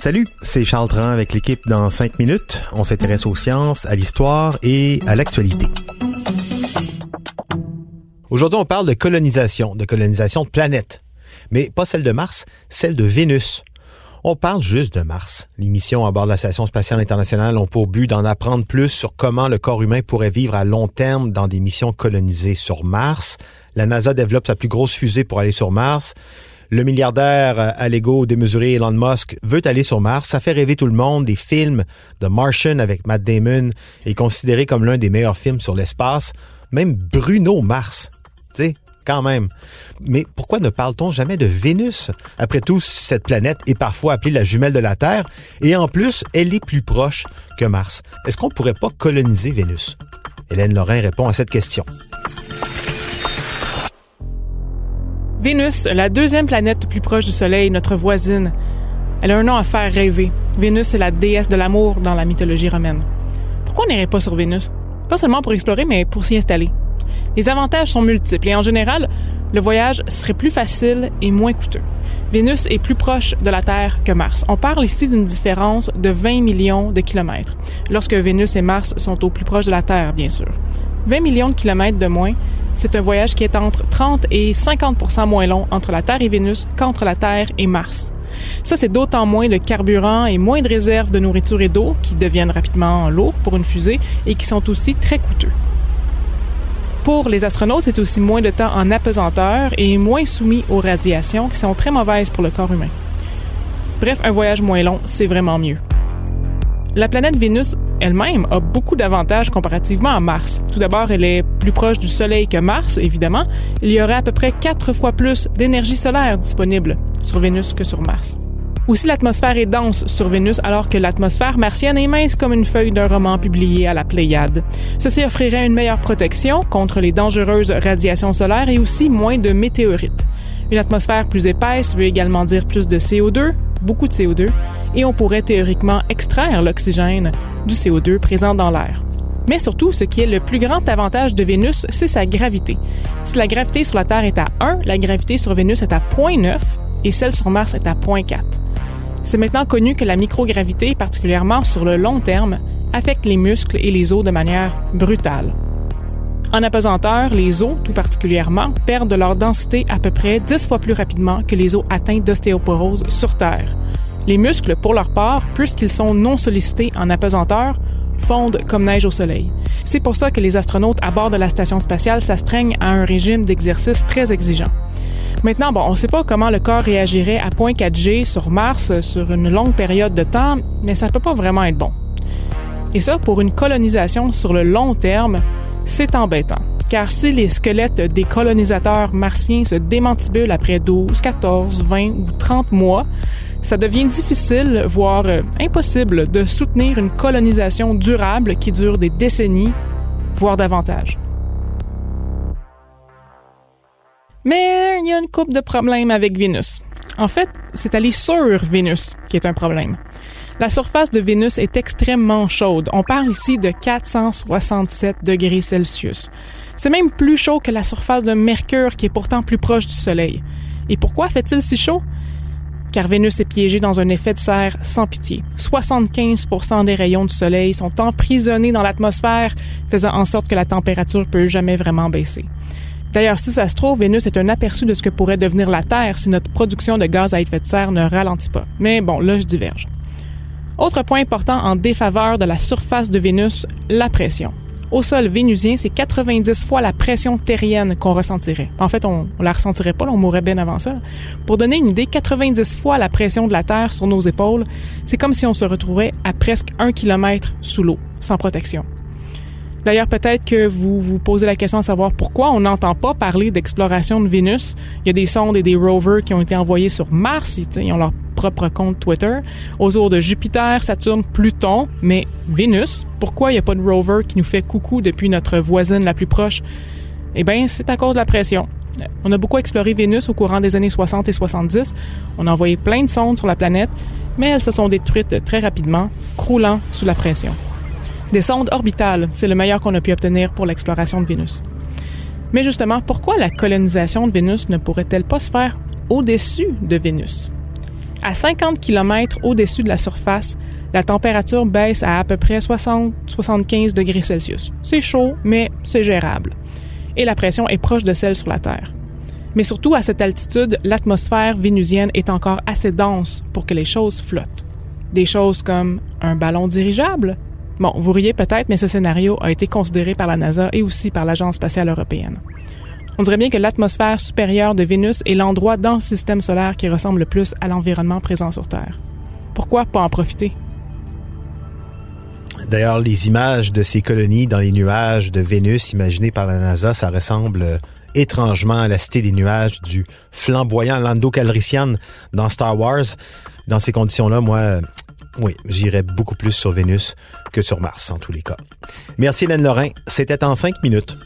Salut, c'est Charles Dran avec l'équipe dans 5 minutes. On s'intéresse aux sciences, à l'histoire et à l'actualité. Aujourd'hui, on parle de colonisation, de colonisation de planètes. Mais pas celle de Mars, celle de Vénus. On parle juste de Mars. Les missions à bord de la Station spatiale internationale ont pour but d'en apprendre plus sur comment le corps humain pourrait vivre à long terme dans des missions colonisées sur Mars. La NASA développe sa plus grosse fusée pour aller sur Mars. Le milliardaire euh, à l'ego démesuré Elon Musk veut aller sur Mars. Ça fait rêver tout le monde. Des films de Martian avec Matt Damon est considéré comme l'un des meilleurs films sur l'espace. Même Bruno Mars. Tu sais, quand même. Mais pourquoi ne parle-t-on jamais de Vénus? Après tout, cette planète est parfois appelée la jumelle de la Terre et en plus, elle est plus proche que Mars. Est-ce qu'on pourrait pas coloniser Vénus? Hélène Lorrain répond à cette question. Vénus, la deuxième planète plus proche du Soleil, notre voisine. Elle a un nom à faire rêver. Vénus est la déesse de l'amour dans la mythologie romaine. Pourquoi on n'irait pas sur Vénus? Pas seulement pour explorer, mais pour s'y installer. Les avantages sont multiples et en général, le voyage serait plus facile et moins coûteux. Vénus est plus proche de la Terre que Mars. On parle ici d'une différence de 20 millions de kilomètres, lorsque Vénus et Mars sont au plus proche de la Terre, bien sûr. 20 millions de kilomètres de moins, c'est un voyage qui est entre 30 et 50% moins long entre la Terre et Vénus qu'entre la Terre et Mars. Ça, c'est d'autant moins de carburant et moins de réserves de nourriture et d'eau qui deviennent rapidement lourds pour une fusée et qui sont aussi très coûteux. Pour les astronautes, c'est aussi moins de temps en apesanteur et moins soumis aux radiations qui sont très mauvaises pour le corps humain. Bref, un voyage moins long, c'est vraiment mieux. La planète Vénus elle-même a beaucoup d'avantages comparativement à Mars. Tout d'abord, elle est plus proche du Soleil que Mars, évidemment. Il y aurait à peu près quatre fois plus d'énergie solaire disponible sur Vénus que sur Mars. Aussi, l'atmosphère est dense sur Vénus alors que l'atmosphère martienne est mince comme une feuille d'un roman publié à la Pléiade. Ceci offrirait une meilleure protection contre les dangereuses radiations solaires et aussi moins de météorites. Une atmosphère plus épaisse veut également dire plus de CO2, beaucoup de CO2, et on pourrait théoriquement extraire l'oxygène du CO2 présent dans l'air. Mais surtout, ce qui est le plus grand avantage de Vénus, c'est sa gravité. Si la gravité sur la Terre est à 1, la gravité sur Vénus est à 0.9 et celle sur Mars est à 0.4. C'est maintenant connu que la microgravité, particulièrement sur le long terme, affecte les muscles et les os de manière brutale. En apesanteur, les os, tout particulièrement, perdent leur densité à peu près 10 fois plus rapidement que les os atteints d'ostéoporose sur Terre. Les muscles, pour leur part, puisqu'ils sont non sollicités en apesanteur, fondent comme neige au soleil. C'est pour ça que les astronautes à bord de la station spatiale s'astreignent à un régime d'exercice très exigeant. Maintenant, bon, on ne sait pas comment le corps réagirait à 4G sur Mars sur une longue période de temps, mais ça ne peut pas vraiment être bon. Et ça, pour une colonisation sur le long terme, c'est embêtant. Car si les squelettes des colonisateurs martiens se démantibulent après 12, 14, 20 ou 30 mois, ça devient difficile, voire euh, impossible, de soutenir une colonisation durable qui dure des décennies, voire davantage. Mais il y a une coupe de problèmes avec Vénus. En fait, c'est aller sur Vénus qui est un problème. La surface de Vénus est extrêmement chaude. On parle ici de 467 degrés Celsius. C'est même plus chaud que la surface de Mercure qui est pourtant plus proche du Soleil. Et pourquoi fait-il si chaud? Car Vénus est piégée dans un effet de serre sans pitié. 75% des rayons du Soleil sont emprisonnés dans l'atmosphère, faisant en sorte que la température peut jamais vraiment baisser. D'ailleurs, si ça se trouve, Vénus est un aperçu de ce que pourrait devenir la Terre si notre production de gaz à effet de serre ne ralentit pas. Mais bon, là, je diverge. Autre point important en défaveur de la surface de Vénus, la pression. Au sol vénusien, c'est 90 fois la pression terrienne qu'on ressentirait. En fait, on, on la ressentirait pas, on mourrait bien avant ça. Pour donner une idée, 90 fois la pression de la Terre sur nos épaules, c'est comme si on se retrouvait à presque un kilomètre sous l'eau, sans protection. D'ailleurs, peut-être que vous vous posez la question de savoir pourquoi on n'entend pas parler d'exploration de Vénus. Il y a des sondes et des rovers qui ont été envoyés sur Mars, ils ont leur propre compte Twitter, autour de Jupiter, Saturne, Pluton, mais Vénus, pourquoi il n'y a pas de rover qui nous fait coucou depuis notre voisine la plus proche? Eh bien, c'est à cause de la pression. On a beaucoup exploré Vénus au courant des années 60 et 70. On a envoyé plein de sondes sur la planète, mais elles se sont détruites très rapidement, croulant sous la pression. Des sondes orbitales, c'est le meilleur qu'on a pu obtenir pour l'exploration de Vénus. Mais justement, pourquoi la colonisation de Vénus ne pourrait-elle pas se faire au-dessus de Vénus? À 50 km au-dessus de la surface, la température baisse à à peu près 60-75 degrés Celsius. C'est chaud, mais c'est gérable. Et la pression est proche de celle sur la Terre. Mais surtout, à cette altitude, l'atmosphère vénusienne est encore assez dense pour que les choses flottent. Des choses comme un ballon dirigeable, Bon, vous riez peut-être, mais ce scénario a été considéré par la NASA et aussi par l'Agence spatiale européenne. On dirait bien que l'atmosphère supérieure de Vénus est l'endroit dans le système solaire qui ressemble le plus à l'environnement présent sur Terre. Pourquoi pas en profiter? D'ailleurs, les images de ces colonies dans les nuages de Vénus imaginées par la NASA, ça ressemble euh, étrangement à la cité des nuages du flamboyant Lando Calrissian dans Star Wars. Dans ces conditions-là, moi, oui, j'irais beaucoup plus sur Vénus que sur Mars en tous les cas. Merci Hélène Lorrain, c'était en cinq minutes.